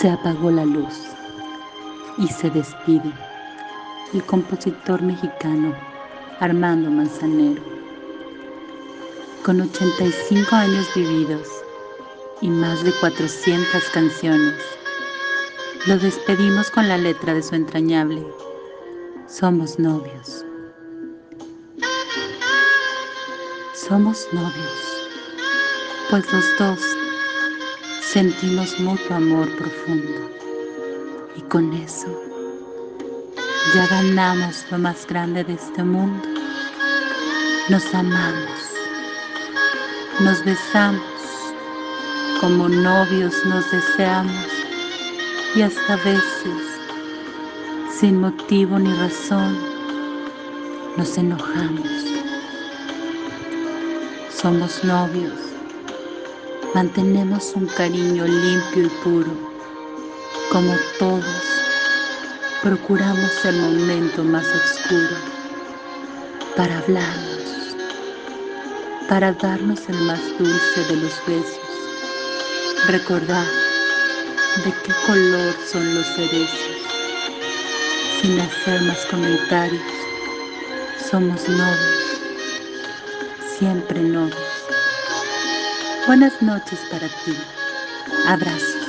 Se apagó la luz y se despide el compositor mexicano Armando Manzanero. Con 85 años vividos y más de 400 canciones, lo despedimos con la letra de su entrañable Somos novios. Somos novios, pues los dos sentimos mutuo amor profundo. Y con eso ya ganamos lo más grande de este mundo. Nos amamos, nos besamos, como novios nos deseamos. Y hasta veces, sin motivo ni razón, nos enojamos. Somos novios mantenemos un cariño limpio y puro, como todos procuramos el momento más oscuro para hablarnos, para darnos el más dulce de los besos, recordar de qué color son los cerezos, sin hacer más comentarios, somos novios, siempre novios. Buenas noches para ti. Abrazo.